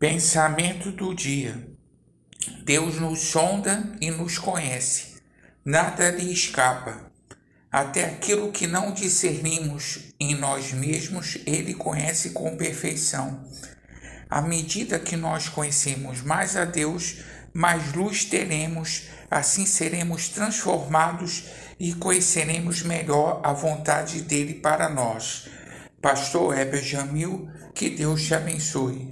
Pensamento do dia. Deus nos sonda e nos conhece. Nada lhe escapa. Até aquilo que não discernimos em nós mesmos, ele conhece com perfeição. À medida que nós conhecemos mais a Deus, mais luz teremos, assim seremos transformados e conheceremos melhor a vontade dele para nós. Pastor Heber Jamil, que Deus te abençoe.